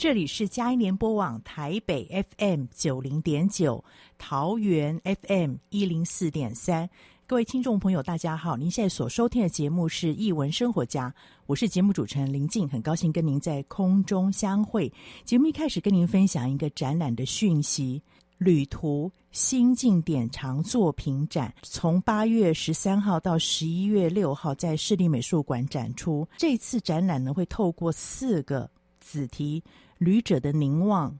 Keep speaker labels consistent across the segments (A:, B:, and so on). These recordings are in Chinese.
A: 这里是嘉音联播网台北 FM 九零点九，桃园 FM 一零四点三。各位听众朋友，大家好！您现在所收听的节目是《艺文生活家》，我是节目主持人林静，很高兴跟您在空中相会。节目一开始跟您分享一个展览的讯息：旅途心境典藏作品展，从八月十三号到十一月六号在市立美术馆展出。这次展览呢，会透过四个子题：旅者的凝望、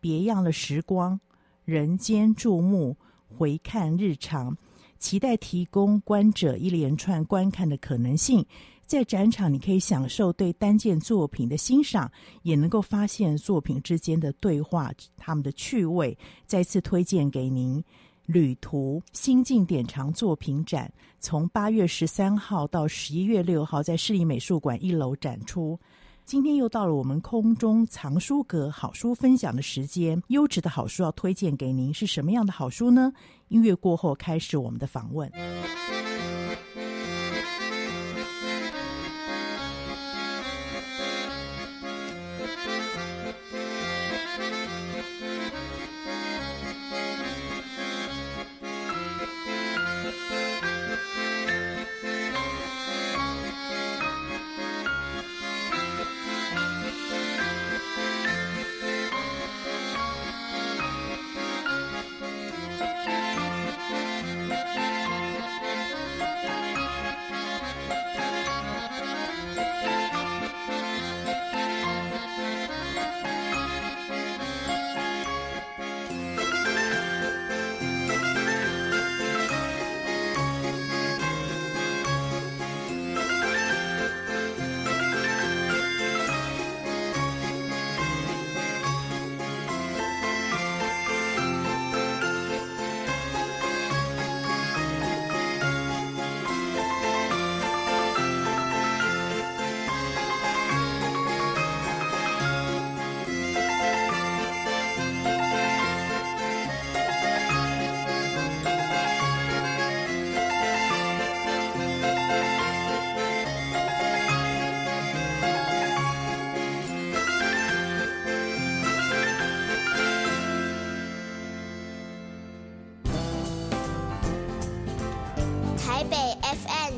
A: 别样的时光、人间注目、回看日常。期待提供观者一连串观看的可能性，在展场你可以享受对单件作品的欣赏，也能够发现作品之间的对话，他们的趣味。再次推荐给您，旅途心境典藏作品展，从八月十三号到十一月六号在市立美术馆一楼展出。今天又到了我们空中藏书阁好书分享的时间，优质的好书要推荐给您，是什么样的好书呢？音乐过后开始我们的访问。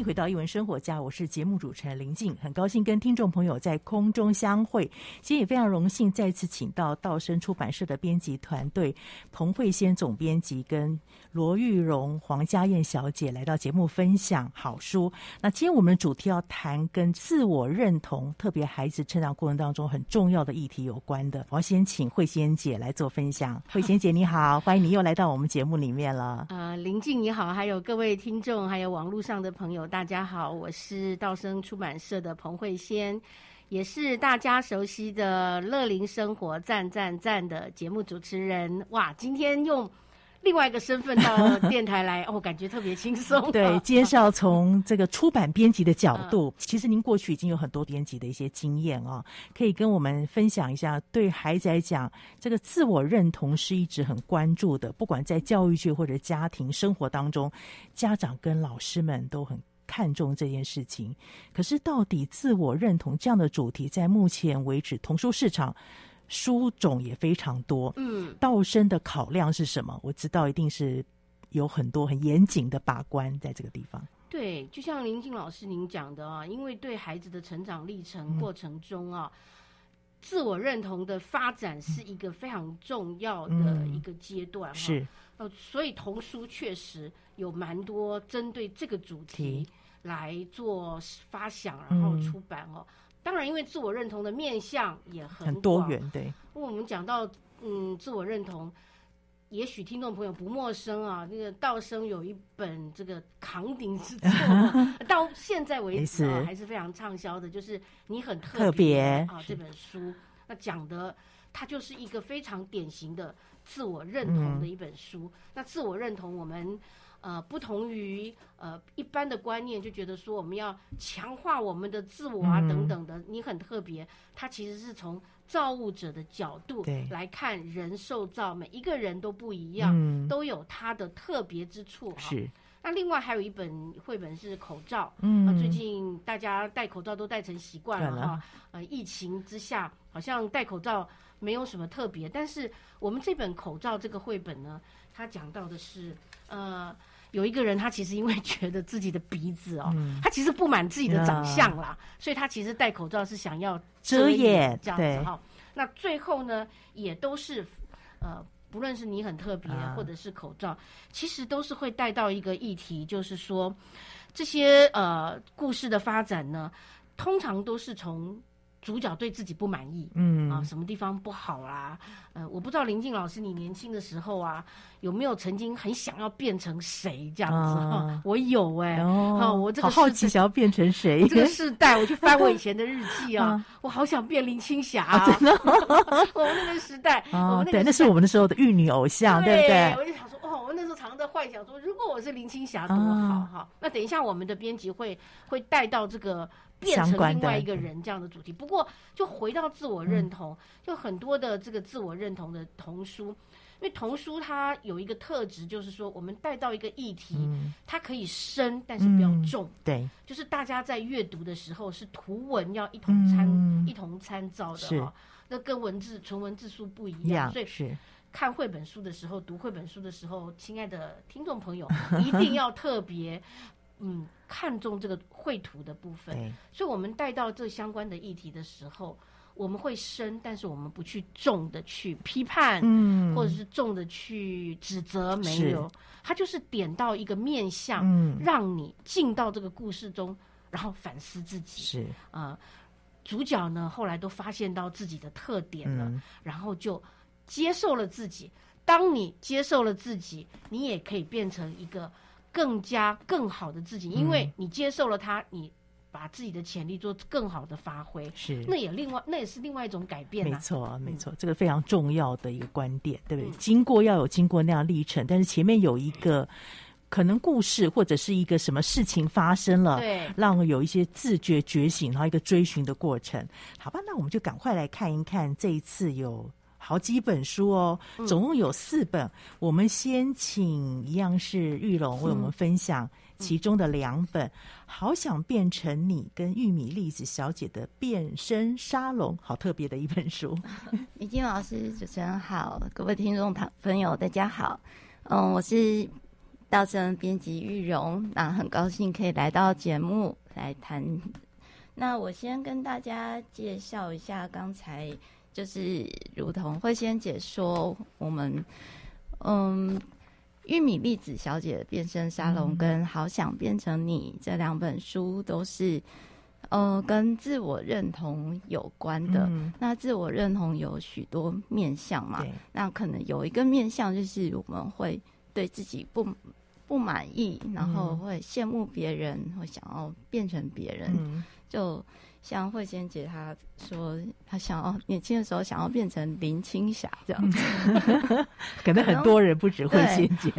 A: 迎回到一文生活家，我是节目主持人林静，很高兴跟听众朋友在空中相会。今天也非常荣幸再次请到道生出版社的编辑团队，彭慧仙总编辑跟罗玉荣、黄家燕小姐来到节目分享好书。那今天我们的主题要谈跟自我认同，特别孩子成长过程当中很重要的议题有关的。我要先请慧仙姐来做分享。慧仙姐你好，欢迎你又来到我们节目里面了。
B: 呃，林静你好，还有各位听众，还有网络上的朋友。大家好，我是道生出版社的彭慧仙，也是大家熟悉的乐龄生活赞赞赞的节目主持人。哇，今天用另外一个身份到电台来，哦，感觉特别轻松。
A: 对，介绍从这个出版编辑的角度，其实您过去已经有很多编辑的一些经验哦，可以跟我们分享一下。对孩子来讲，这个自我认同是一直很关注的，不管在教育界或者家庭生活当中，家长跟老师们都很看重这件事情。可是，到底自我认同这样的主题，在目前为止，童书市场。书种也非常多，嗯，道生的考量是什么？我知道一定是有很多很严谨的把关在这个地方。
B: 对，就像林静老师您讲的啊，因为对孩子的成长历程过程中啊，嗯、自我认同的发展是一个非常重要的一个阶段，
A: 是，
B: 呃，所以童书确实有蛮多针对这个主题来做发想，然后出版哦。嗯当然，因为自我认同的面向也很，
A: 很多元，对。
B: 因为我们讲到嗯，自我认同，也许听众朋友不陌生啊。那个道生有一本这个扛鼎之作，到现在为止啊，还是非常畅销的，就是你很特别啊。这本书，那讲的它就是一个非常典型的自我认同的一本书。嗯、那自我认同，我们。呃，不同于呃一般的观念，就觉得说我们要强化我们的自我啊等等的，嗯、你很特别。它其实是从造物者的角度来看人受造，每一个人都不一样，嗯、都有他的特别之处。
A: 是。
B: 那另外还有一本绘本是口罩，嗯、呃，最近大家戴口罩都戴成习惯了哈。呃，疫情之下，好像戴口罩没有什么特别，但是我们这本口罩这个绘本呢，它讲到的是呃。有一个人，他其实因为觉得自己的鼻子哦，嗯、他其实不满自己的长相啦，嗯、所以他其实戴口罩是想要遮掩这样子哈。那最后呢，也都是呃，不论是你很特别，或者是口罩，啊、其实都是会带到一个议题，就是说这些呃故事的发展呢，通常都是从。主角对自己不满意，嗯啊，什么地方不好啦、啊？呃，我不知道林静老师，你年轻的时候啊，有没有曾经很想要变成谁这样子？我有哎、欸，哦，我这个
A: 好奇想要变成谁？
B: 这个世代，我去翻我以前的日记啊，啊我好想变林青霞啊！
A: 真的，
B: 我们那个时代，啊、我对，那
A: 是我们那时候的玉女偶像，对，不对？
B: 我就想说，哦，我那时候常常在幻想说，如果我是林青霞多好哈！啊、那等一下，我们的编辑会会带到这个。变成另外一个人这样的主题，不过就回到自我认同，就很多的这个自我认同的童书，因为童书它有一个特质，就是说我们带到一个议题，它可以深，但是不要重，对，就是大家在阅读的时候是图文要一同参一同参照的哈，那跟文字纯文字书不一样，所以是。看绘本书的时候，读绘本书的时候，亲爱的听众朋友一定要特别。嗯，看重这个绘图的部分，所以我们带到这相关的议题的时候，我们会深，但是我们不去重的去批判，嗯，或者是重的去指责，没有，他就是点到一个面相，嗯，让你进到这个故事中，然后反思自己，是。啊、呃，主角呢后来都发现到自己的特点了，嗯、然后就接受了自己。当你接受了自己，你也可以变成一个。更加更好的自己，因为你接受了他，你把自己的潜力做更好的发挥，是那也另外那也是另外一种改变。
A: 没错，没错，这个非常重要的一个观点，对不对？经过要有经过那样历程，但是前面有一个可能故事或者是一个什么事情发生了，对，让有一些自觉觉醒，然后一个追寻的过程。好吧，那我们就赶快来看一看这一次有。好几本书哦，总共有四本。嗯、我们先请一样是玉龙为我们分享其中的两本，嗯《好想变成你》跟玉米粒子小姐的变身沙龙，好特别的一本书。
C: 米静老师，主持人好，各位听众朋友，大家好。嗯，我是道生编辑玉蓉，那很高兴可以来到节目来谈。那我先跟大家介绍一下刚才。就是如同慧仙姐说，我们嗯，玉米粒子小姐的变身沙龙跟好想变成你这两本书都是呃跟自我认同有关的。嗯、那自我认同有许多面向嘛，那可能有一个面向就是我们会对自己不不满意，然后会羡慕别人，会想要变成别人。嗯就像慧仙姐她说，她想要年轻的时候想要变成林青霞这样子，
A: 可能很多人不止慧仙姐，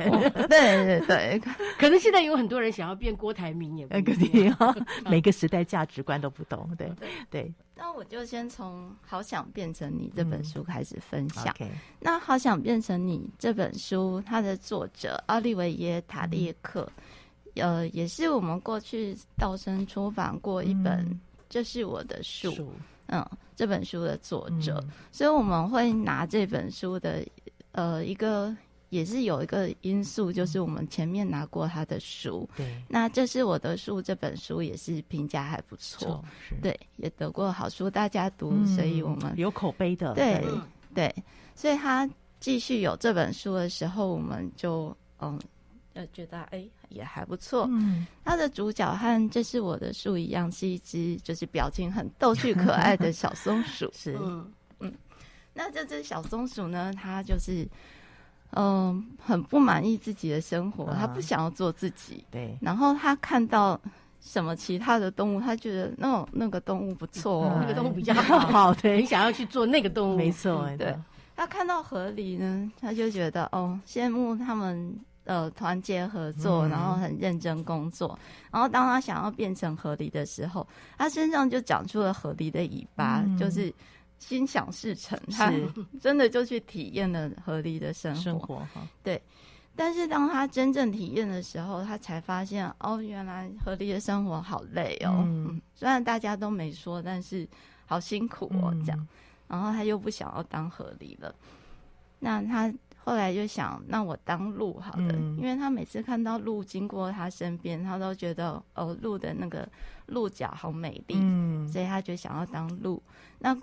C: 对对对，
B: 可能现在有很多人想要变郭台铭也不一定，
A: 每个时代价值观都不同，对对。
C: 那我就先从《好想变成你》这本书开始分享。
A: 嗯 okay、
C: 那《好想变成你》这本书，它的作者奥利维耶·塔列克，嗯、呃，也是我们过去道生出版过一本《这是我的树》嗯，嗯，这本书的作者，嗯、所以我们会拿这本书的呃一个。也是有一个因素，就是我们前面拿过他的书，
A: 对，
C: 那这是我的书，这本书也是评价还不错，对，也得过好书大家读，嗯、所以我们
A: 有口碑的，
C: 对。对，所以他继续有这本书的时候，我们就嗯，呃，觉得哎也还不错。嗯，他的主角和这是我的树一样，是一只就是表情很逗趣可爱的小松鼠，
A: 是
C: 嗯嗯，那这只小松鼠呢，它就是。嗯，很不满意自己的生活，他不想要做自己。
A: 对，
C: 然后他看到什么其他的动物，他觉得那种那个动物不错哦，
B: 那个动物比较 好，对，你想要去做那个动物，
A: 没错。
C: 对，他看到河狸呢，他就觉得哦，羡慕他们呃团结合作，然后很认真工作。然后当他想要变成河狸的时候，他身上就长出了河狸的尾巴，就是。心想事成，他 真的就去体验了河狸的生活。
A: 生活哈，
C: 对。但是当他真正体验的时候，他才发现哦，原来河狸的生活好累哦。嗯，虽然大家都没说，但是好辛苦哦，这样。嗯，然后他又不想要当河狸了。那他后来就想，那我当鹿好了，嗯，因为他每次看到鹿经过他身边，他都觉得哦，鹿的那个鹿角好美丽，嗯，所以他就想要当鹿。那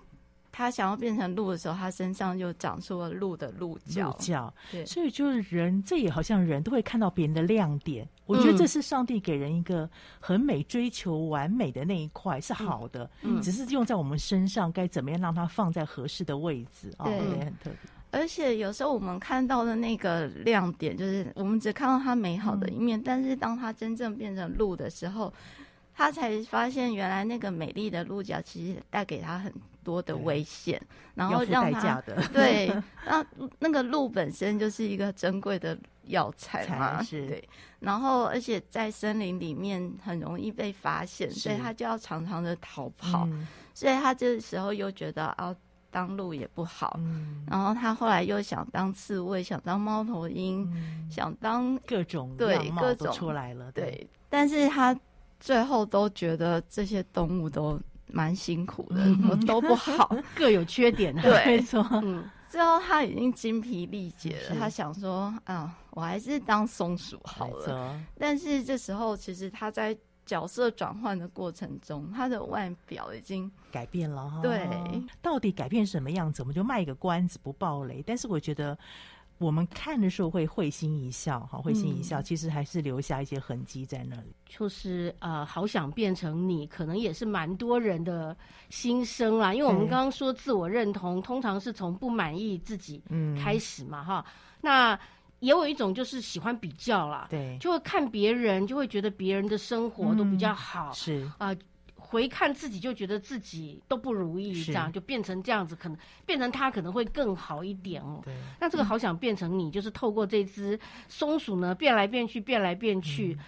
C: 他想要变成鹿的时候，他身上就长出了鹿的鹿角。
A: 鹿角，对，所以就是人，这也好像人都会看到别人的亮点。嗯、我觉得这是上帝给人一个很美、追求完美的那一块是好的，嗯，只是用在我们身上该怎么样让它放在合适的位置啊，对，哦、也很特别。
C: 而且有时候我们看到的那个亮点，就是我们只看到它美好的一面，嗯、但是当它真正变成鹿的时候，他才发现原来那个美丽的鹿角其实带给他很。多的危险，然后让他 对，那那个鹿本身就是一个珍贵的药材嘛，是。对，然后而且在森林里面很容易被发现，所以他就要常常的逃跑，嗯、所以他这时候又觉得啊，当鹿也不好，嗯、然后他后来又想当刺猬，想当猫头鹰，嗯、想当
A: 各种
C: 对各种
A: 出来了，对，
C: 对，但是他最后都觉得这些动物都。蛮辛苦的，嗯、都不好，
B: 各有缺点。
C: 对，
A: 没错。
C: 嗯，最后他已经精疲力竭了，他想说啊，我还是当松鼠好了。但是这时候，其实他在角色转换的过程中，他的外表已经
A: 改变了
C: 哈。
A: 对，到底改变什么样子？我们就卖个关子，不爆雷。但是我觉得。我们看的时候会会心一笑，哈，会心一笑，其实还是留下一些痕迹在那里。
B: 就是呃，好想变成你，可能也是蛮多人的心声啦。因为我们刚刚说自我认同，通常是从不满意自己开始嘛，哈、嗯。那也有一种就是喜欢比较啦，
A: 对，
B: 就会看别人，就会觉得别人的生活都比较好，
A: 嗯、是。啊。呃
B: 回看自己就觉得自己都不如意，这样就变成这样子，可能变成他可能会更好一点哦。对，那这个好想变成你，就是透过这只松鼠呢，变来变去，变来变去，嗯、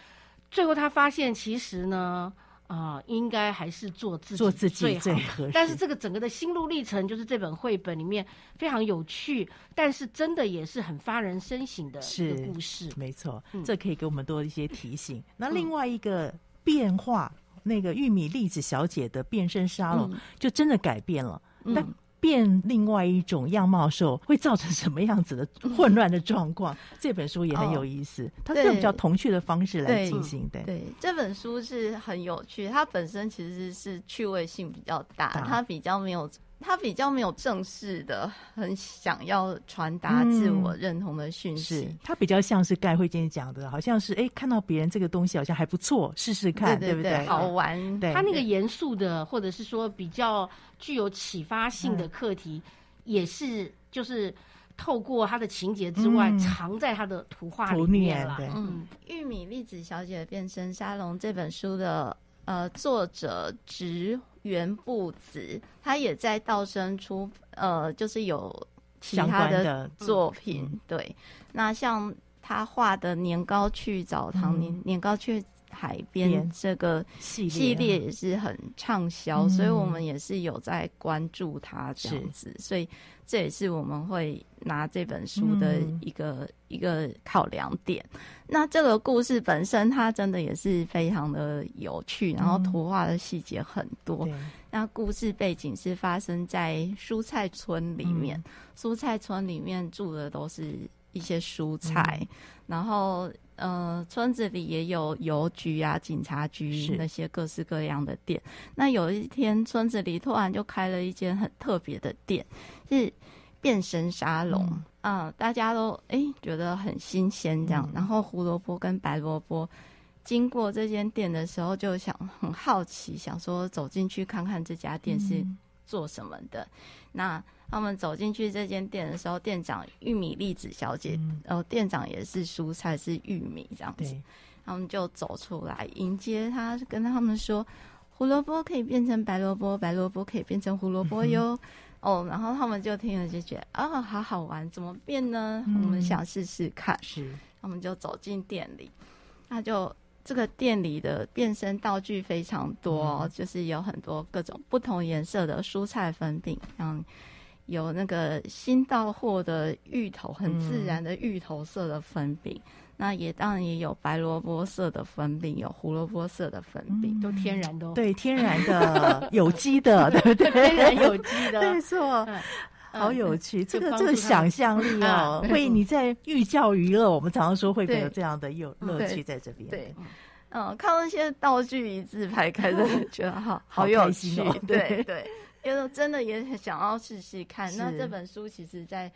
B: 最后他发现其实呢，啊、呃，应该还是做自己
A: 做自己最合适。
B: 但是这个整个的心路历程，就是这本绘本里面非常有趣，但是真的也是很发人深省的一个故事。
A: 没错，嗯、这可以给我们多一些提醒。那另外一个变化。那个玉米粒子小姐的变身沙龙就真的改变了，嗯、但变另外一种样貌的时候会造成什么样子的混乱的状况？嗯、这本书也很有意思，哦、它是用比较童趣的方式来进行
C: 对，这本书是很有趣，它本身其实是趣味性比较，大它比较没有。他比较没有正式的，很想要传达自我认同的讯息。
A: 嗯、他比较像是盖慧娟讲的，好像是哎，看到别人这个东西好像还不错，试试看，
C: 对，对，对，对不对？好玩。
A: 对，
B: 他那个严肃的，或者是说比较具有启发性的课题，嗯、也是就是透过他的情节之外，嗯、藏在他的图画里面了。
C: 嗯，玉米粒子小姐的变身沙龙这本书的。呃，作者植原布子，他也在道生出，呃，就是有其他的作品。嗯、对，那像他画的《年糕去澡堂》嗯，年年糕去。海边这个系列也是很畅销，所以我们也是有在关注它这样子，所以这也是我们会拿这本书的一个、嗯、一个考量点。那这个故事本身它真的也是非常的有趣，然后图画的细节很多。嗯、那故事背景是发生在蔬菜村里面，嗯、蔬菜村里面住的都是一些蔬菜，嗯、然后。呃，村子里也有邮局啊、警察局那些各式各样的店。那有一天，村子里突然就开了一间很特别的店，是变身沙龙。嗯，呃、大家都哎、欸、觉得很新鲜这样。嗯、然后胡萝卜跟白萝卜经过这间店的时候，就想很好奇，想说走进去看看这家店是做什么的。嗯、那他们走进去这间店的时候，店长玉米粒子小姐，嗯、呃，店长也是蔬菜，是玉米这样子。对他们就走出来迎接他，跟他们说：“胡萝卜可以变成白萝卜，白萝卜可以变成胡萝卜哟。嗯”哦，然后他们就听了就觉得啊、哦，好好玩，怎么变呢？嗯、我们想试试看。是，他们就走进店里，那就这个店里的变身道具非常多，嗯、就是有很多各种不同颜色的蔬菜粉饼，像。有那个新到货的芋头，很自然的芋头色的粉饼，嗯、那也当然也有白萝卜色的粉饼，有胡萝卜色的粉饼，
B: 嗯、都天然的，
A: 对，天然的，有机的，对不对？
B: 天然有机的，
A: 没错，嗯、好有趣，嗯、这个这个想象力哦，会你在寓教于乐，我们常常说会有这样的有乐趣在这边，
C: 对，嗯，看到那些道具一字排开，真的觉得好好有趣，哦、对 对。因为真的也很想要试试看。那这本书其实，在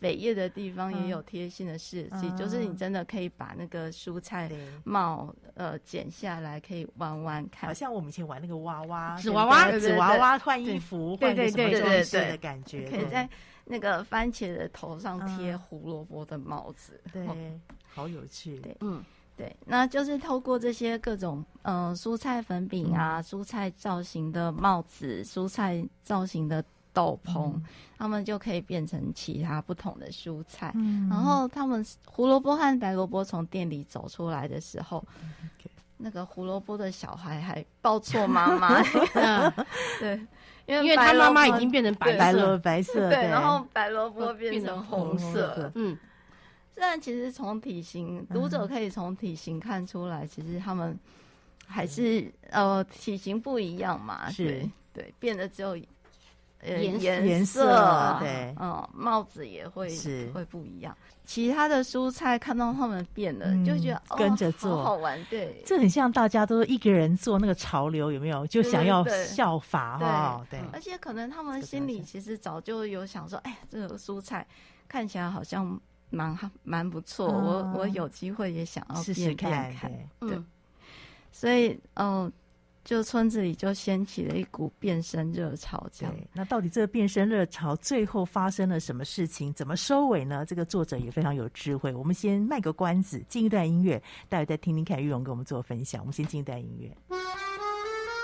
C: 扉页的地方也有贴心的设计，嗯、就是你真的可以把那个蔬菜帽呃剪下来，可以弯弯看，
A: 好像我们以前玩那个娃娃
B: 纸娃娃，
A: 纸娃娃换衣服，换个什么装饰的感觉。
C: 可以在那个番茄的头上贴胡萝卜的帽子，
A: 对，好有趣。
C: 对，嗯。对，那就是透过这些各种嗯、呃、蔬菜粉饼啊、嗯、蔬菜造型的帽子、蔬菜造型的斗篷，嗯、他们就可以变成其他不同的蔬菜。嗯、然后他们胡萝卜和白萝卜从店里走出来的时候，嗯、那个胡萝卜的小孩还抱错妈妈。对，因为
B: 因为他妈妈已经变成白
A: 白萝白色，
C: 对，然后白萝卜变成红色。嗯。但其实从体型，读者可以从体型看出来，其实他们还是呃体型不一样嘛，是对，对，变得只有颜颜色，对，嗯，帽子也会是会不一样。其他的蔬菜看到他们变了，就觉得跟着做好玩，对，
A: 这很像大家都一个人做那个潮流，有没有？就想要效法哈，对。
C: 而且可能他们心里其实早就有想说，哎，这个蔬菜看起来好像。蛮好，蛮不错。嗯、我我有机会也想要试试看看。对，嗯、所以嗯、呃，就村子里就掀起了一股变身热潮。这样，
A: 那到底这个变身热潮最后发生了什么事情？怎么收尾呢？这个作者也非常有智慧。我们先卖个关子，进一段音乐，待会再听听看玉荣给我们做分享。我们先进一段音
D: 乐。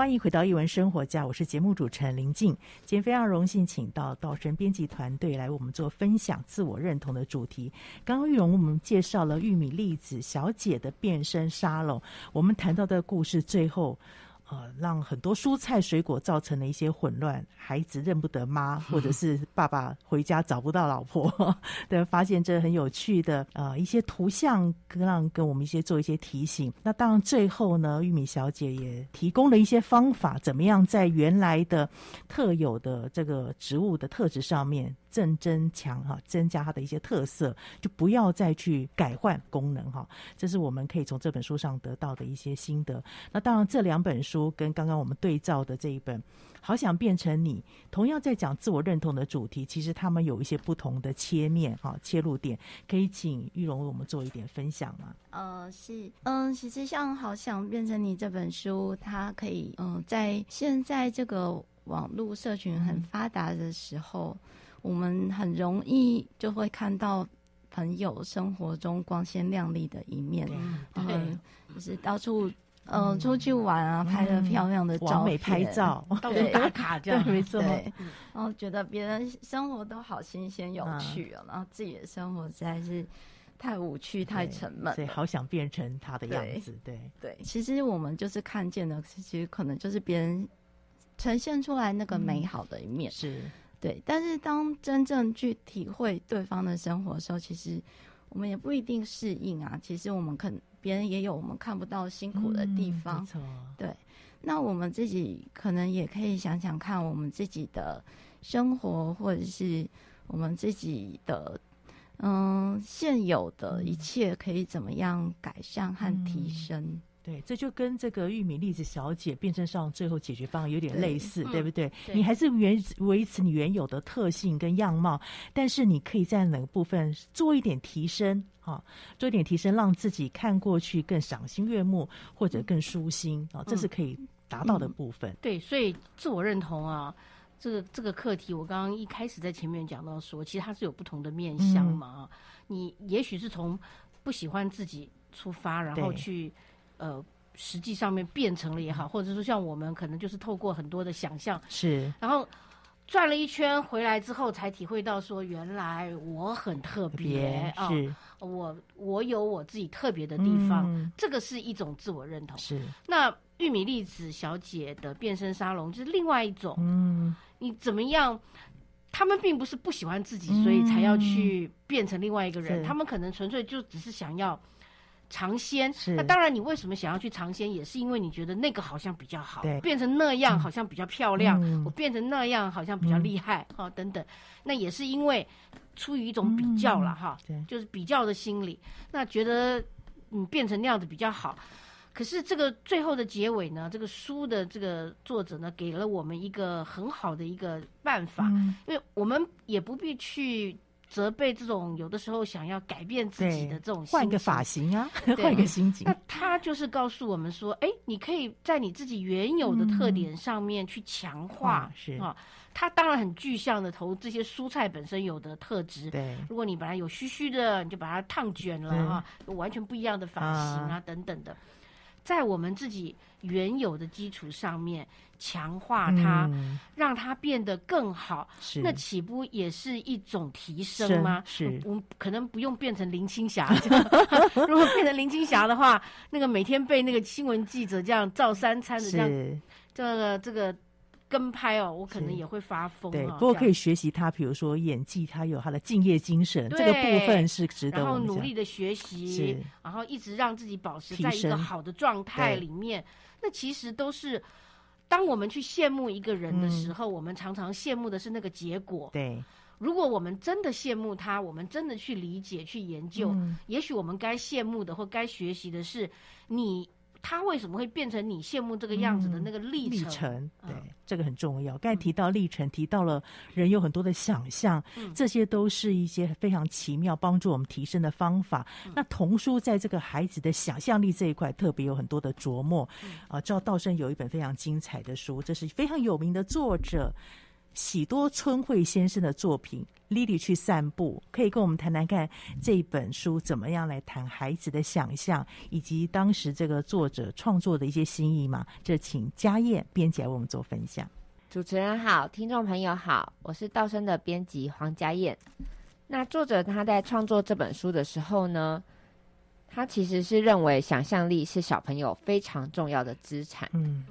A: 欢迎回到一文生活家，我是节目主持人林静。今天非常荣幸，请到稻神编辑团队来我们做分享自我认同的主题。刚刚玉蓉我们介绍了玉米粒子小姐的变身沙龙，我们谈到的故事最后。呃，让很多蔬菜水果造成了一些混乱，孩子认不得妈，或者 是爸爸回家找不到老婆，对，发现这很有趣的呃一些图像，让跟我们一些做一些提醒。那当然最后呢，玉米小姐也提供了一些方法，怎么样在原来的特有的这个植物的特质上面。正增强哈，增加它的一些特色，就不要再去改换功能哈。这是我们可以从这本书上得到的一些心得。那当然，这两本书跟刚刚我们对照的这一本《好想变成你》，同样在讲自我认同的主题，其实他们有一些不同的切面哈，切入点。可以请玉龙为我们做一点分享吗？
C: 呃，是，嗯，其实像《好想变成你》这本书，它可以，嗯，在现在这个网络社群很发达的时候。我们很容易就会看到朋友生活中光鲜亮丽的一面，嗯，就是到处呃出去玩啊，拍了漂亮的照
A: 美拍照，
B: 到处打卡这样，没错。
C: 对，然后觉得别人生活都好新鲜有趣啊，然后自己的生活实在是太无趣、太沉闷，
A: 所以好想变成他的样子。对
C: 对，其实我们就是看见的，其实可能就是别人呈现出来那个美好的一面，是。对，但是当真正去体会对方的生活的时候，其实我们也不一定适应啊。其实我们可能别人也有我们看不到辛苦的地方。嗯，对，那我们自己可能也可以想想看，我们自己的生活，或者是我们自己的嗯现有的一切，可以怎么样改善和提升。嗯
A: 对，这就跟这个玉米粒子小姐变身上最后解决方案有点类似，对，对不对？嗯、对，你还是原维持你原有的特性跟样貌，但是你可以在哪个部分做一点提升啊？做一点提升，让自己看过去更赏心悦目，或者更舒心啊，这是可以达到的部分。
B: 嗯嗯、对，所以自我认同啊，这个这个课题，我刚刚一开始在前面讲到说，其实它是有不同的面向嘛。嗯、你也许是从不喜欢自己出发，然后去。呃，实际上面变成了也好，或者说像我们可能就是透过很多的想象，
A: 是，
B: 然后转了一圈回来之后，才体会到说原来我很特别啊，是。我我有我自己特别的地方，嗯，这个是一种自我认同。
A: 是，
B: 那玉米粒子小姐的变身沙龙就是另外一种，嗯，你怎么样？他们并不是不喜欢自己，所以才要去变成另外一个人，嗯，他们可能纯粹就只是想要。尝鲜，那当然，你为什么想要去尝鲜，也是因为你觉得那个好像比较好，变成那样好像比较漂亮，嗯、我变成那样好像比较厉害，哈、嗯，等等，那也是因为出于一种比较了，哈、嗯，就是比较的心理，那觉得你变成那样子比较好。可是这个最后的结尾呢，这个书的这个作者呢，给了我们一个很好的一个办法，嗯、因为我们也不必去。责备这种有的时候想要改变自己的这种
A: 换个发型啊，换一个心情。
B: 那他就是告诉我们说，哎，你可以在你自己原有的特点上面去强化，嗯、是啊。他当然很具象的投这些蔬菜本身有的特质。对，如果你本来有须须的，你就把它烫卷了啊，完全不一样的发型啊，等等的。在我们自己原有的基础上面强化它，嗯，让它变得更好，是那岂不也是一种提升吗？是，我们可能不用变成林青霞。如果变成林青霞的话，那个每天被那个新闻记者这样照三餐的这样，这个这个。跟拍哦，我可能也会发疯。
A: 对，不过可以学习他，比如说演技，他有他的敬业精神，这个部分是值得。
B: 然后努力的学习，然后一直让自己保持在一个好的状态里面。那其实都是，当我们去羡慕一个人的时候，嗯，我们常常羡慕的是那个结果。
A: 对，
B: 如果我们真的羡慕他，我们真的去理解、去研究，嗯，也许我们该羡慕的或该学习的是你。他为什么会变成你羡慕这个样子的那个历程？
A: 历程，对，
B: 嗯、
A: 这个很重要。刚才提到历程，提到了人有很多的想象，
B: 嗯、
A: 这些都是一些非常奇妙帮助我们提升的方法。嗯、那童书在这个孩子的想象力这一块特别有很多的琢磨。
B: 嗯、
A: 啊，赵道生有一本非常精彩的书，这是非常有名的作者。喜多春惠先生的作品《莉莉去散步》，可以跟我们谈谈看这本书怎么样来谈孩子的想象，以及当时这个作者创作的一些心意吗？这请佳燕编辑来为我们做分享。
E: 主持人好，听众朋友好，我是道生的编辑黄佳燕。那作者他在创作这本书的时候呢，他其实是认为想象力是小朋友非常重要的资产。嗯。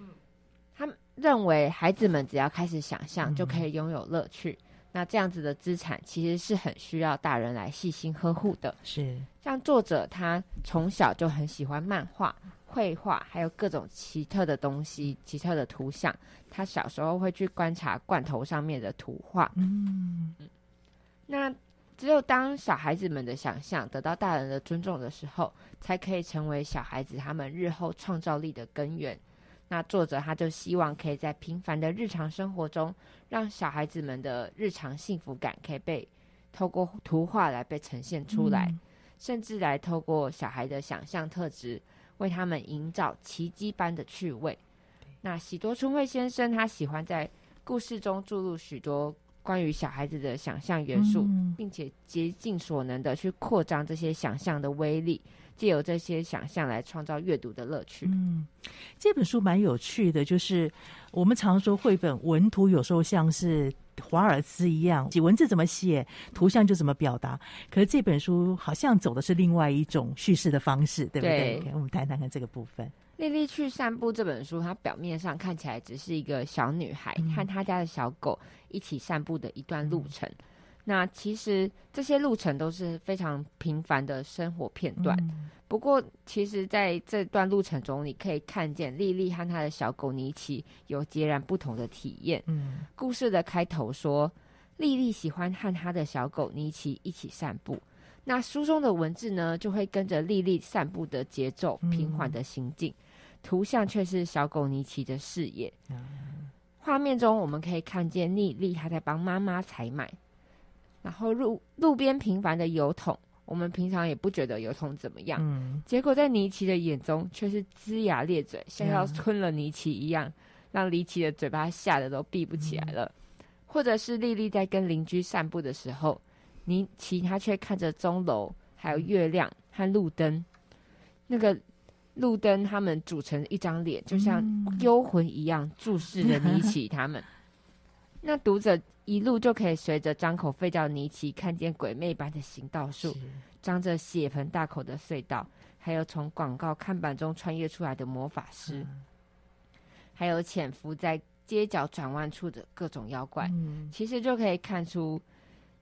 E: 认为孩子们只要开始想象，就可以拥有乐趣。嗯、那这样子的资产其实是很需要大人来细心呵护的。
A: 是，
E: 像作者他从小就很喜欢漫画、绘画，还有各种奇特的东西、奇特的图像。他小时候会去观察罐头上面的图画。嗯，那只有当小孩子们的想象得到大人的尊重的时候，才可以成为小孩子他们日后创造力的根源。那作者他就希望可以在平凡的日常生活中，让小孩子们的日常幸福感可以被透过图画来被呈现出来，嗯、甚至来透过小孩的想象特质，为他们营造奇迹般的趣味。那喜多春惠先生他喜欢在故事中注入许多关于小孩子的想象元素，嗯、并且竭尽所能的去扩张这些想象的威力。借由这些想象来创造阅读的乐趣。嗯，
A: 这本书蛮有趣的，就是我们常说绘本文图有时候像是华尔兹一样，文字怎么写，图像就怎么表达。可是这本书好像走的是另外一种叙事的方式，对不对？对，我们谈谈看这个部分。
E: 《莉莉去散步》这本书，它表面上看起来只是一个小女孩和她家的小狗一起散步的一段路程。嗯那其实这些路程都是非常平凡的生活片段。嗯、不过，其实在这段路程中，你可以看见莉莉和她的小狗尼奇有截然不同的体验。嗯，故事的开头说，莉莉喜欢和她的小狗尼奇一起散步。那书中的文字呢，就会跟着莉莉散步的节奏，平缓的行进，嗯、图像却是小狗尼奇的视野。嗯、画面中，我们可以看见莉莉她在帮妈妈采买。然后路路边平凡的油桶，我们平常也不觉得油桶怎么样，嗯，结果在尼奇的眼中却是龇牙咧嘴，像要吞了尼奇一样，嗯、让尼奇的嘴巴吓得都闭不起来了。嗯、或者是莉莉在跟邻居散步的时候，尼奇他却看着钟楼，还有月亮和路灯，那个路灯他们组成一张脸，就像幽魂一样注视着尼奇他们。那读者一路就可以随着张口吠叫尼奇，看见鬼魅般的行道树，张着血盆大口的隧道，还有从广告看板中穿越出来的魔法师，嗯、还有潜伏在街角转弯处的各种妖怪。嗯、其实就可以看出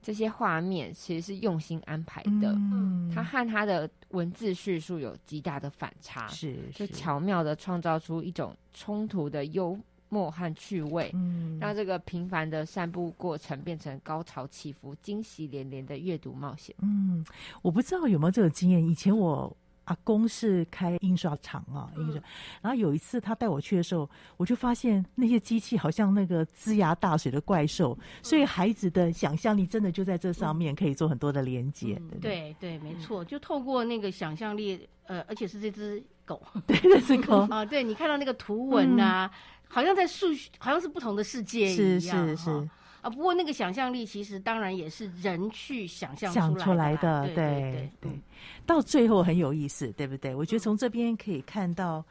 E: 这些画面其实是用心安排的。嗯，他和他的文字叙述有极大的反差，是，是就巧妙的创造出一种冲突的幽。默和趣味，嗯，让这个平凡的散步过程变成高潮起伏、惊喜连连的阅读冒险。嗯，
A: 我不知道有没有这个经验。以前我阿公是开印刷厂啊，印刷。然后有一次他带我去的时候，我就发现那些机器好像那个龇牙大嘴的怪兽，所以孩子的想象力真的就在这上面可以做很多的连接。
B: 对对，没错，就透过那个想象力，呃，而且是这只狗，
A: 对，这只狗
B: 啊，对你看到那个图文啊。好像在数学，好像是不同的世界一样，是是是啊。不过那个想象力其实当然也是人去想象出来的，
A: 想出来的，对对对。对对到最后很有意思，对不对？我觉得从这边可以看到。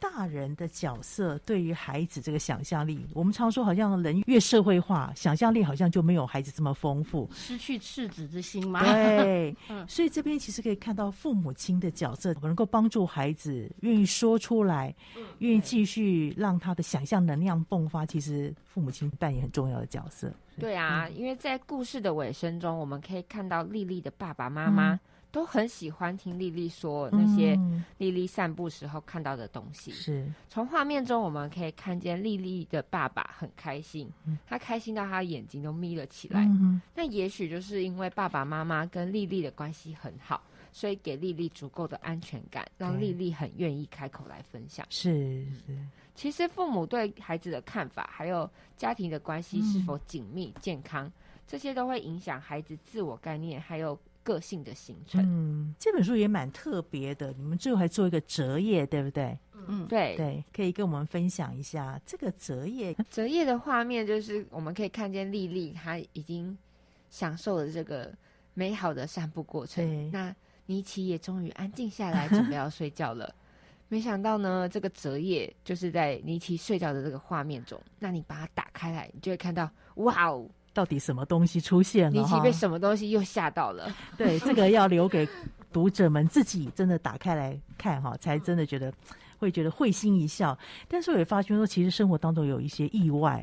A: 大人的角色对于孩子这个想象力，我们常说好像人越社会化，想象力好像就没有孩子这么丰富，
B: 失去赤子之心嘛。
A: 对，嗯、所以这边其实可以看到父母亲的角色，能够帮助孩子愿意说出来，愿意继续让他的想象能量迸发。其实父母亲扮演很重要的角色。
E: 对啊，嗯、因为在故事的尾声中，我们可以看到莉莉的爸爸妈妈。嗯都很喜欢听丽丽说那些丽丽散步时候看到的东西。是。从画面中我们可以看见丽丽的爸爸很开心，他开心到他眼睛都眯了起来。那也许就是因为爸爸妈妈跟丽丽的关系很好，所以给丽丽足够的安全感，让丽丽很愿意开口来分享。
A: 是是，
E: 其实父母对孩子的看法，还有家庭的关系是否紧密、嗯、健康，这些都会影响孩子自我概念还有个性的形成。
A: 嗯，这本书也蛮特别的，你们最后还做一个折页，对不对？
E: 嗯，对
A: 对，可以跟我们分享一下这个折页。
E: 折页的画面就是我们可以看见丽丽她已经享受了这个美好的散步过程。那尼奇也终于安静下来，准备要睡觉了。没想到呢，这个折页就是在尼奇睡觉的这个画面中。那你把它打开来，你就会看到，哇哦，
A: 到底什么东西出现了？
E: 尼奇被什么东西又吓到了？
A: 对，这个要留给读者们自己真的打开来看哈，才真的觉得。会觉得会心一笑，但是我也发现说，其实生活当中有一些意外，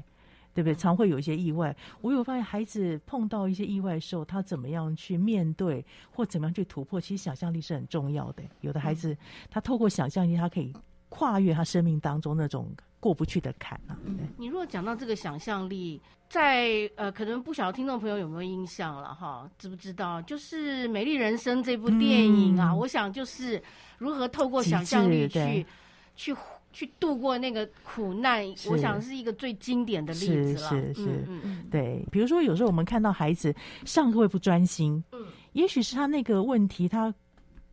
A: 对不对？常会有一些意外。我有发现，孩子碰到一些意外的时候，他怎么样去面对，或怎么样去突破？其实想象力是很重要的。有的孩子，他透过想象力，他可以跨越他生命当中那种过不去的坎啊。
B: 你如果讲到这个想象力，在呃，可能不晓得听众朋友有没有印象了哈？知不知道？就是《美丽人生》这部电影啊，嗯、我想就是如何透过想象力去。去去度过那个苦难，我想是一个最经典的例子了。
A: 是是是，嗯嗯，对。比如说，有时候我们看到孩子上课会不专心，嗯，也许是他那个问题，他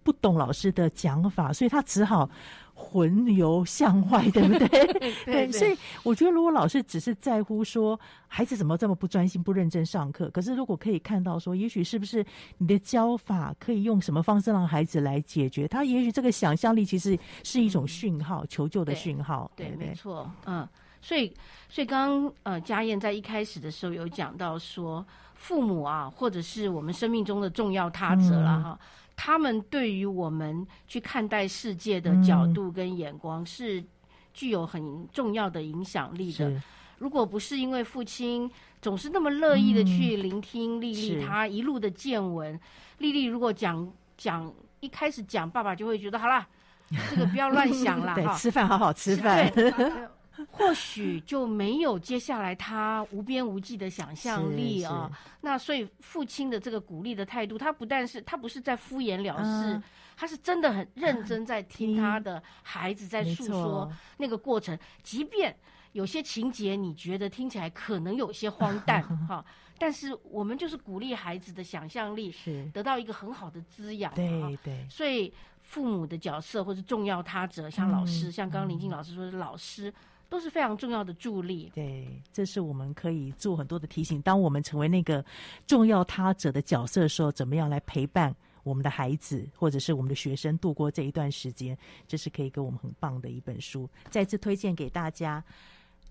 A: 不懂老师的讲法，所以他只好。魂游向外，对不 对？对，所以我觉得，如果老师只是在乎说孩子怎么这么不专心、不认真上课，可是如果可以看到说，也许是不是你的教法可以用什么方式让孩子来解决？他也许这个想象力其实是一种讯号，求救的
B: 讯号。对，没错。嗯，所以，所以刚刚呃，佳燕在一开始的时候有讲到说，父母啊，或者是我们生命中的重要他者了哈。嗯他们对于我们去看待世界的角度跟眼光是具有很重要的影响力的。嗯、如果不是因为父亲总是那么乐意的去聆听丽丽她一路的见闻，丽丽如果讲讲一开始讲，爸爸就会觉得好啦，这个不要乱想了，
A: 对，吃饭好好吃饭。
B: 或许就没有接下来他无边无际的想象力啊。那所以父亲的这个鼓励的态度，他不但是他不是在敷衍了事，嗯、他是真的很认真在听他的孩子在诉说那个过程。即便有些情节你觉得听起来可能有些荒诞 哈，但是我们就是鼓励孩子的想象力是，得到一个很好的滋养。
A: 对对。
B: 所以父母的角色或是重要他者，像老师，嗯、像刚刚林静老师说的老师。都是非常重要的助力。
A: 对，这是我们可以做很多的提醒。当我们成为那个重要他者的角色的时候，怎么样来陪伴我们的孩子或者是我们的学生度过这一段时间？这是可以给我们很棒的一本书。再次推荐给大家，《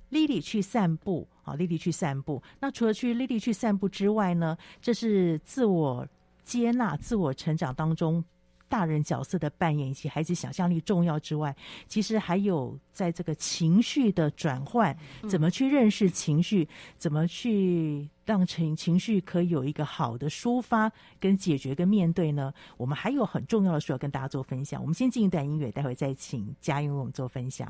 A: 丽丽去散步》啊，《丽丽去散步》。那除了去丽丽去散步之外呢，这是自我接纳、自我成长当中。大人角色的扮演以及孩子想象力重要之外，其实还有在这个情绪的转换，怎么去认识情绪，怎么去让情情绪可以有一个好的抒发、跟解决、跟面对呢？我们还有很重要的事要跟大家做分享。我们先进一段音乐，待会再请嘉音为我们做分享。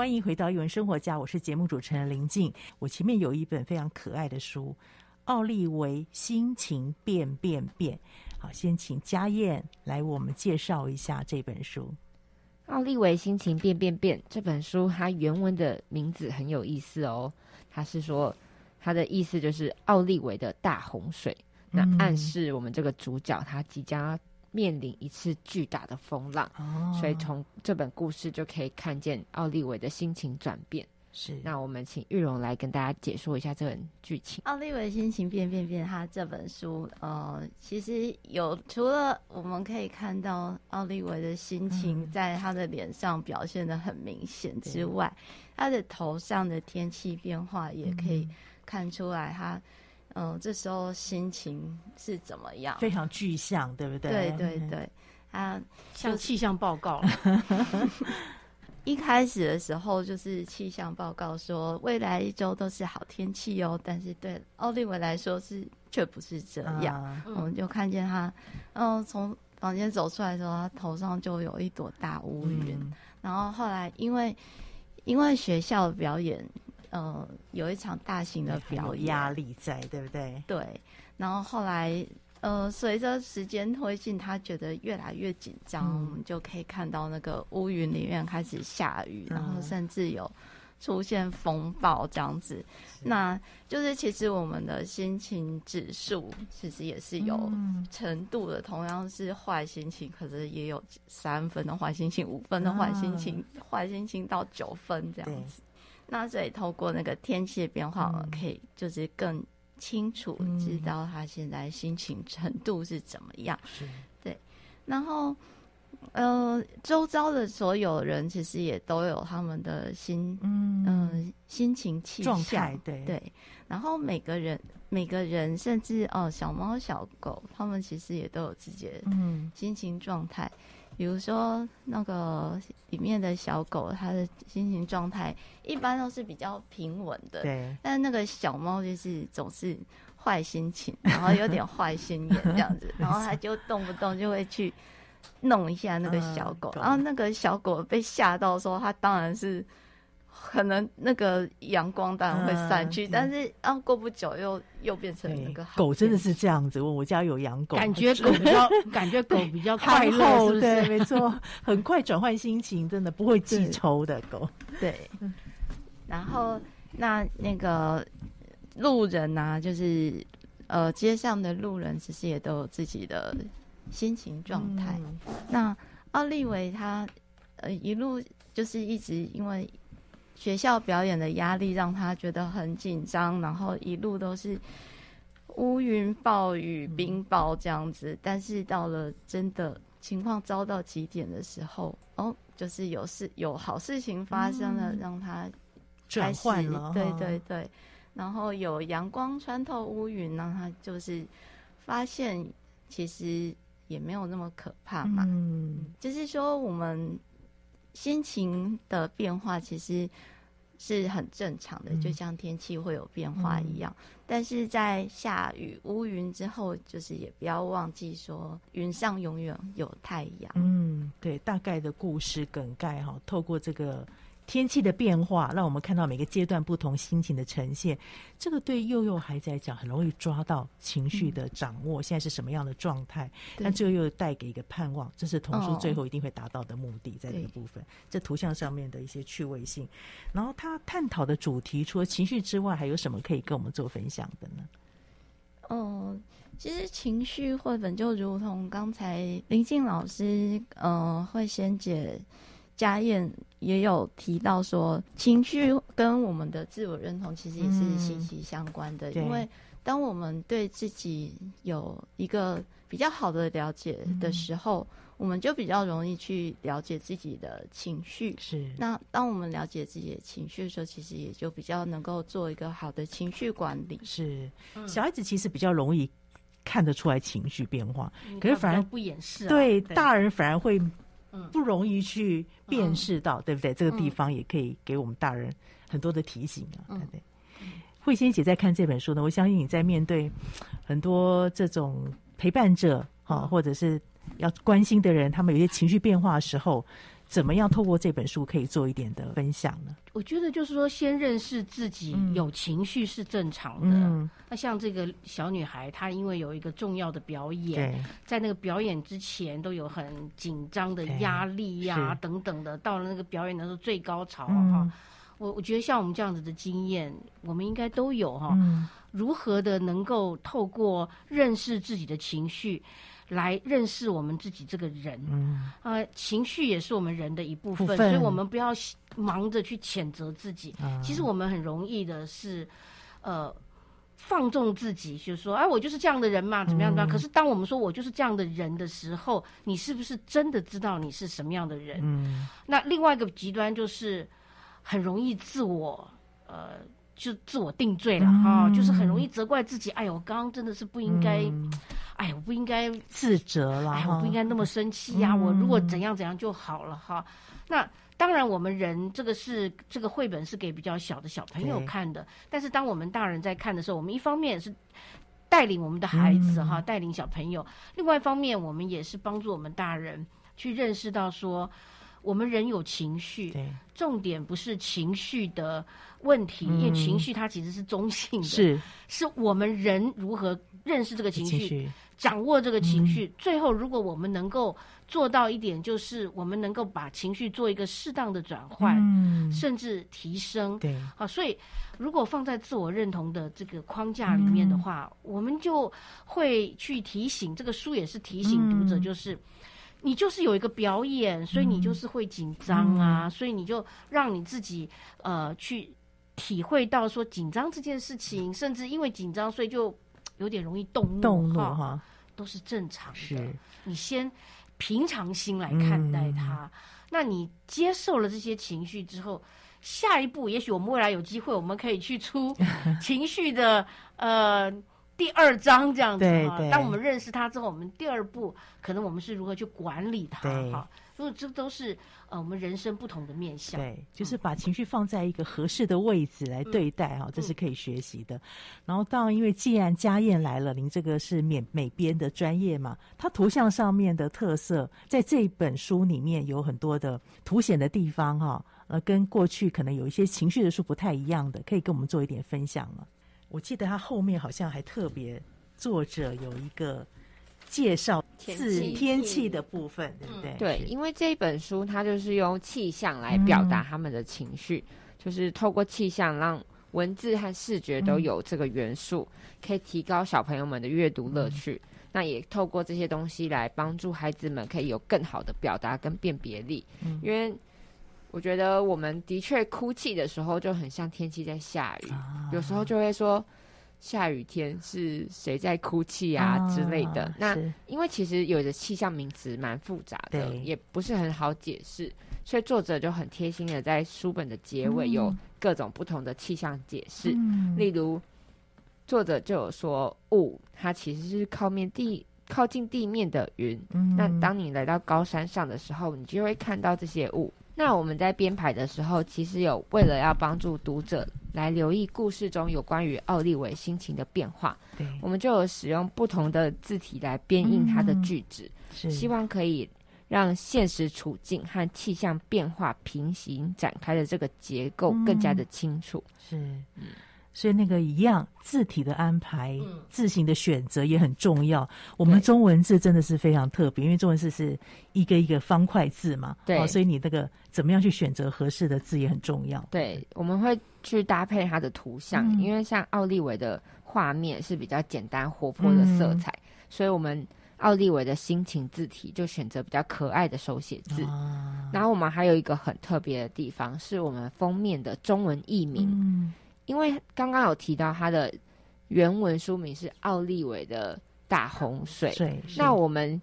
A: 欢迎回到《语文生活家》，我是节目主持人林静。我前面有一本非常可爱的书，《奥利维心情变变变》。好，先请佳燕来我们介绍一下这本书。
E: 《奥利维心情变变变》这本书，它原文的名字很有意思哦。它是说，它的意思就是奥利维的大洪水，那暗示我们这个主角他即将。面临一次巨大的风浪，哦、所以从这本故事就可以看见奥利维的心情转变。
A: 是，
E: 那我们请玉荣来跟大家解说一下这本剧情。
C: 奥利维心情变变变，他这本书，呃，其实有除了我们可以看到奥利维的心情在他的脸上表现的很明显之外，嗯、他的头上的天气变化也可以看出来他。嗯，这时候心情是怎么样？
A: 非常具象，对不对？
C: 对对对，啊，
B: 像气象报告。
C: 一开始的时候就是气象报告说未来一周都是好天气哦，但是对奥利维来说是却不是这样。啊、我们就看见他，嗯，从房间走出来的时候，他头上就有一朵大乌云。嗯、然后后来因为因为学校表演。呃，有一场大型的表演，
A: 压力在，对不对？
C: 对。然后后来，呃，随着时间推进，他觉得越来越紧张，嗯、我们就可以看到那个乌云里面开始下雨，嗯、然后甚至有出现风暴这样子。那就是其实我们的心情指数其实也是有程度的，嗯、同样是坏心情，可是也有三分的坏心情，五分的坏心情，坏、嗯、心情到九分这样子。那所以透过那个天气的变化，我们可以就是更清楚知道他现在心情程度是怎么样。是，对。然后，呃，周遭的所有人其实也都有他们的心，嗯、呃，心情气象，状态，对对。然后每个人，每个人，甚至哦，小猫小狗，他们其实也都有自己的心情状态。比如说那个里面的小狗，它的心情状态一般都是比较平稳的。对。但那个小猫就是总是坏心情，然后有点坏心眼这样子，然后它就动不动就会去弄一下那个小狗，然后那个小狗被吓到的时候，它当然是。可能那个阳光当然会散去，嗯、但是啊，过不久又又变成那个
A: 狗，真的是这样子。问我家有养狗，
B: 感觉狗比较 感觉狗比较快乐，是不是？
A: 对，没错，很快转换心情，真的不会记仇的狗。
C: 对，然后那那个路人啊，就是呃街上的路人，其实也都有自己的心情状态。嗯、那奥利维他呃一路就是一直因为。学校表演的压力让他觉得很紧张，然后一路都是乌云、暴雨、冰雹这样子。但是到了真的情况糟到极点的时候，哦，就是有事有好事情发生了，让他
A: 转换了。
C: 对对对，然后有阳光穿透乌云，让他就是发现其实也没有那么可怕嘛。嗯，就是说我们。心情的变化其实是很正常的，嗯、就像天气会有变化一样。嗯、但是在下雨乌云之后，就是也不要忘记说，云上永远有太阳。
A: 嗯，对，大概的故事梗概哈，透过这个。天气的变化，让我们看到每个阶段不同心情的呈现。这个对幼幼孩子来讲，很容易抓到情绪的掌握，嗯、现在是什么样的状态？对但这个又带给一个盼望，这是童书最后一定会达到的目的，哦、在这个部分。这图像上面的一些趣味性，然后他探讨的主题，除了情绪之外，还有什么可以跟我们做分享的呢？
C: 哦，其实情绪绘本就如同刚才林静老师，呃，会先解。佳燕也有提到说，情绪跟我们的自我认同其实也是息息相关的，嗯、因为当我们对自己有一个比较好的了解的时候，嗯、我们就比较容易去了解自己的情绪。
A: 是。
C: 那当我们了解自己的情绪的时候，其实也就比较能够做一个好的情绪管理。
A: 是。小孩子其实比较容易看得出来情绪变化，
B: 嗯、
A: 可是反而
B: 不掩饰、啊。
A: 对，大人反而会不容易去辨识到，嗯、对不对？这个地方也可以给我们大人很多的提醒啊，对不对？慧仙姐在看这本书呢，我相信你在面对很多这种陪伴者啊，或者是要关心的人，他们有些情绪变化的时候，怎么样透过这本书可以做一点的分享呢？
B: 我觉得就是说，先认识自己有情绪是正常的。
A: 嗯，
B: 那像这个小女孩，她因为有一个重要的表演，在那个表演之前都有很紧张的压力呀、啊、等等的，到了那个表演的时候最高潮哈。嗯我我觉得像我们这样子的经验，我们应该都有哈。
A: 嗯，
B: 如何的能够透过认识自己的情绪，来认识我们自己这个人？
A: 嗯，
B: 呃，情绪也是我们人的一部分，
A: 部分
B: 所以我们不要忙着去谴责自己。
A: 嗯，
B: 其实我们很容易的是，呃，放纵自己，就是说，哎，我就是这样的人嘛，怎么样怎么样。
A: 嗯，
B: 可是当我们说我就是这样的人的时候，你是不是真的知道你是什么样的人？
A: 嗯，
B: 那另外一个极端就是。很容易自我，呃，就自我定罪了哈、嗯哦，就是很容易责怪自己。哎呦，我刚刚真的是不应该，嗯、哎，我不应该
A: 自责了，
B: 哎，我不应该那么生气呀、啊。嗯、我如果怎样怎样就好了哈。那当然，我们人这个是这个绘本是给比较小的小朋友看的，但是当我们大人在看的时候，我们一方面是带领我们的孩子哈，带领小朋友；另外一方面，我们也是帮助我们大人去认识到说。我们人有情绪，
A: 对，
B: 重点不是情绪的问题，嗯、因为情绪它其实是中性的，
A: 是
B: 是我们人如何认识这个情
A: 绪
B: 掌握这个情绪。
A: 嗯、
B: 最后，如果我们能够做到一点，就是我们能够把情绪做一个适当的转换，
A: 嗯、
B: 甚至提升。
A: 对，
B: 好，所以如果放在自我认同的这个框架里面的话，嗯、我们就会去提醒。这个书也是提醒读者，就是。嗯你就是有一个表演，所以你就是会紧张啊，嗯、所以你就让你自己呃去体会到说紧张这件事情，甚至因为紧张，所以就有点容易动怒，
A: 动怒哈，
B: 都是正常的。你先平常心来看待它，嗯、那你接受了这些情绪之后，下一步也许我们未来有机会，我们可以去出 情绪的呃。第二章这样子哈，当我们认识它之后，我们第二步可能我们是如何去管理它哈。因为这都是呃我们人生不同的面向。
A: 对，就是把情绪放在一个合适的位置来对待哈，嗯、这是可以学习的。嗯、然后当然，因为既然家燕来了，您这个是美美编的专业嘛，它图像上面的特色，在这本书里面有很多的凸显的地方哈，呃，跟过去可能有一些情绪的书不太一样的，可以跟我们做一点分享吗？我记得他后面好像还特别，作者有一个介绍自天气的部分，对不对？
E: 对，因为这一本书它就是用气象来表达他们的情绪，嗯、就是透过气象让文字和视觉都有这个元素，嗯、可以提高小朋友们的阅读乐趣。嗯、那也透过这些东西来帮助孩子们可以有更好的表达跟辨别力，嗯、因为。我觉得我们的确哭泣的时候就很像天气在下雨，啊、有时候就会说下雨天是谁在哭泣啊之类的。啊、那因为其实有的气象名词蛮复杂的，也不是很好解释，所以作者就很贴心的在书本的结尾有各种不同的气象解释。嗯、例如，作者就有说雾，它其实是靠面地靠近地面的云。嗯、那当你来到高山上的时候，你就会看到这些雾。那我们在编排的时候，其实有为了要帮助读者来留意故事中有关于奥利维心情的变化，
A: 对，
E: 我们就有使用不同的字体来编印他的句子，
A: 嗯、是
E: 希望可以让现实处境和气象变化平行展开的这个结构更加的清楚。
A: 嗯、是，嗯。所以那个一样字体的安排，嗯、字形的选择也很重要。我们中文字真的是非常特别，因为中文字是一个一个方块字嘛，
E: 对、
A: 哦，所以你那个怎么样去选择合适的字也很重要。
E: 对，我们会去搭配它的图像，嗯、因为像奥利维的画面是比较简单活泼的色彩，嗯、所以我们奥利维的心情字体就选择比较可爱的手写字。啊、然后我们还有一个很特别的地方，是我们封面的中文译名。嗯因为刚刚有提到它的原文书名是奥利维的《大洪水》，
A: 对，
E: 那我们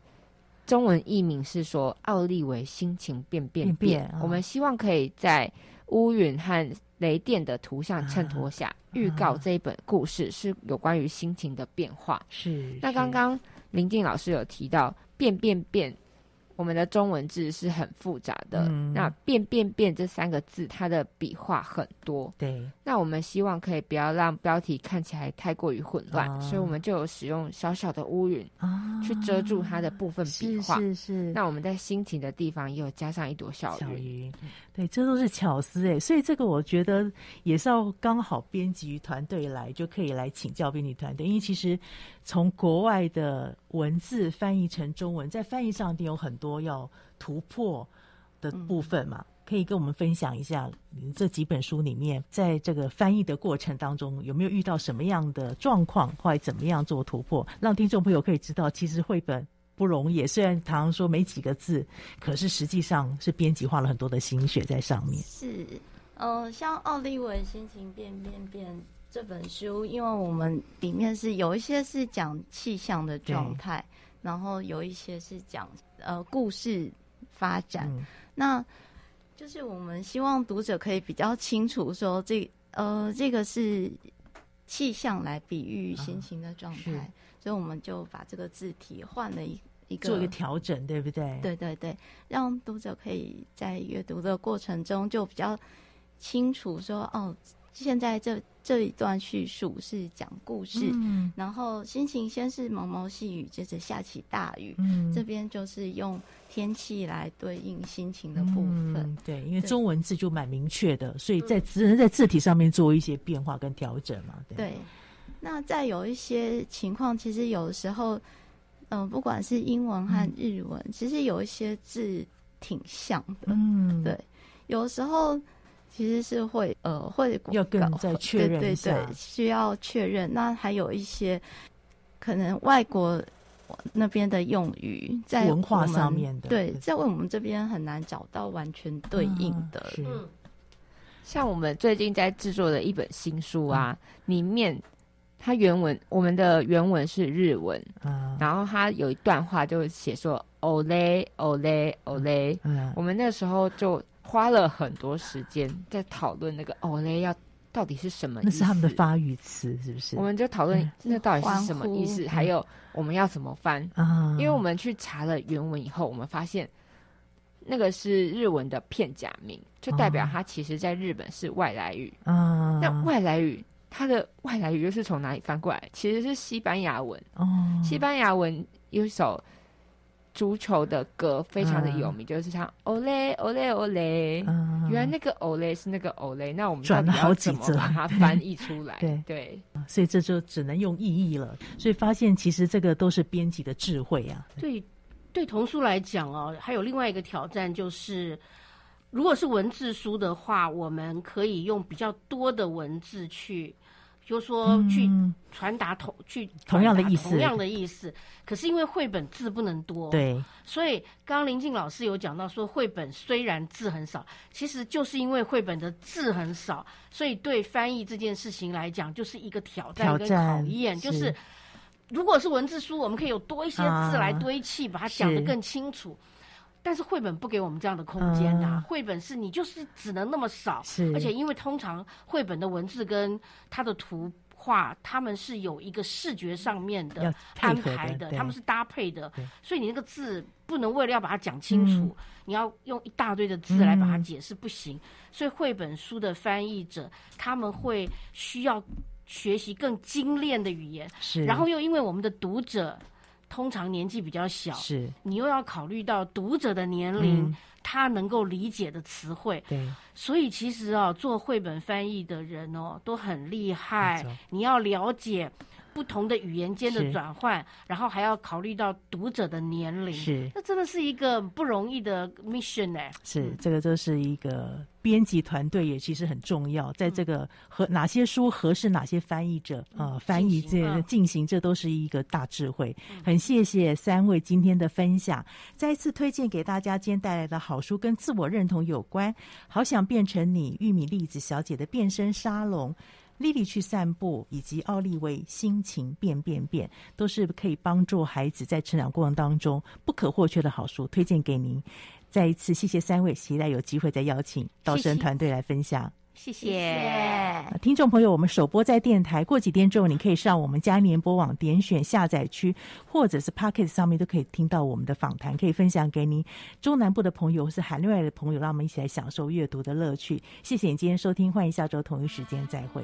E: 中文译名是说奥利维心情变。变变我们希望可以在乌云和雷电的图像衬托下，预、啊、告这一本故事是有关于心情的变化。
A: 是。
E: 那刚刚林静老师有提到变变变。我们的中文字是很复杂的，嗯、那“变变变”这三个字，它的笔画很多。
A: 对，
E: 那我们希望可以不要让标题看起来太过于混乱，哦、所以我们就有使用小小的乌云去遮住它的部分笔画。
A: 是是是。
E: 那我们在心情的地方也有加上一朵小
A: 云。对，这都是巧思哎，所以这个我觉得也是要刚好编辑团队来就可以来请教编辑团队，因为其实从国外的文字翻译成中文，在翻译上一定有很多。多要突破的部分嘛，可以跟我们分享一下，这几本书里面，在这个翻译的过程当中，有没有遇到什么样的状况，或者怎么样做突破，让听众朋友可以知道，其实绘本不容易。虽然常常说没几个字，可是实际上是编辑花了很多的心血在上面。
C: 是，呃，像奥利文心情变变变这本书，因为我们里面是有一些是讲气象的状态。然后有一些是讲呃故事发展，嗯、那就是我们希望读者可以比较清楚说这呃这个是气象来比喻心情的状态，啊、所以我们就把这个字体换了一一个
A: 做一个调整，对不对？
C: 对对对，让读者可以在阅读的过程中就比较清楚说哦。现在这这一段叙述是讲故事，嗯、然后心情先是毛毛细雨，接着下起大雨。嗯、这边就是用天气来对应心情的部分。
A: 嗯、对，因为中文字就蛮明确的，所以在只能在字体上面做一些变化跟调整嘛。对，
C: 对，那在有一些情况，其实有的时候，嗯、呃，不管是英文和日文，嗯、其实有一些字挺像的。嗯，对，有的时候。其实是会呃会
A: 要更再确认一下，
C: 对对对，需要确认。那还有一些可能外国那边的用语在
A: 文化上面的，
C: 对，在我们这边很难找到完全对应的。
A: 啊、是，
E: 像我们最近在制作的一本新书啊，嗯、里面它原文我们的原文是日文，啊、然后它有一段话就写说 “ole ole ole”，嗯，我们那时候就。花了很多时间在讨论那个 “ole” 要到底是什么意思？
A: 那是他们的发语词，是不是？
E: 我们就讨论那到底是什么意思，嗯、还有我们要怎么翻？嗯、因为我们去查了原文以后，我们发现那个是日文的片假名，就代表它其实在日本是外来语。啊，那外来语它的外来语又是从哪里翻过来？其实是西班牙文。哦，西班牙文有一首。足球的歌非常的有名，嗯、就是唱 “ole ole ole”。原来那个 “ole” 是那个 “ole”，那我们转了好几折把它翻译出来。对对，
A: 所以这就只能用意义了。所以发现其实这个都是编辑的智慧啊。
B: 对，对童书来讲哦，还有另外一个挑战就是，如果是文字书的话，我们可以用比较多的文字去。就是说去传达同去
A: 同样的意思，
B: 同样的意思。可是因为绘本字不能多，
A: 对，
B: 所以刚刚林静老师有讲到说，绘本虽然字很少，其实就是因为绘本的字很少，所以对翻译这件事情来讲，就是一个挑战跟考验。就是如果是文字书，我们可以有多一些字来堆砌，啊、把它讲得更清楚。但是绘本不给我们这样的空间呐、啊，绘、嗯、本是你就是只能那么少，是。而且因为通常绘本的文字跟它的图画，他们是有一个视觉上面的安排的，他们是搭配的，所以你那个字不能为了要把它讲清楚，嗯、你要用一大堆的字来把它解释不行，嗯、所以绘本书的翻译者他们会需要学习更精炼的语言，是。然后又因为我们的读者。通常年纪比较小，是。你又要考虑到读者的年龄，嗯、他能够理解的词汇，对，所以其实啊，做绘本翻译的人哦都很厉害，你要了解。不同的语言间的转换，然后还要考虑到读者的年龄，是，那真的是一个不容易的 mission 呢。
A: 是，这个就是一个编辑团队也其实很重要，在这个和哪些书合适哪些翻译者啊、翻译这进行，这都是一个大智慧。嗯、很谢谢三位今天的分享，再一次推荐给大家今天带来的好书，跟自我认同有关。好想变成你，玉米粒子小姐的变身沙龙。莉莉去散步，以及奥利维心情变变变，都是可以帮助孩子在成长过程当中不可或缺的好书，推荐给您。再一次谢谢三位，期待有机会再邀请道生团队来分享。
B: 谢谢
A: 听众朋友，我们首播在电台，过几天之后，你可以上我们嘉联播网点选下载区，或者是 Podcast 上面都可以听到我们的访谈，可以分享给您中南部的朋友或是海内外的朋友，让我们一起来享受阅读的乐趣。谢谢你今天收听，欢迎下周同一时间再会。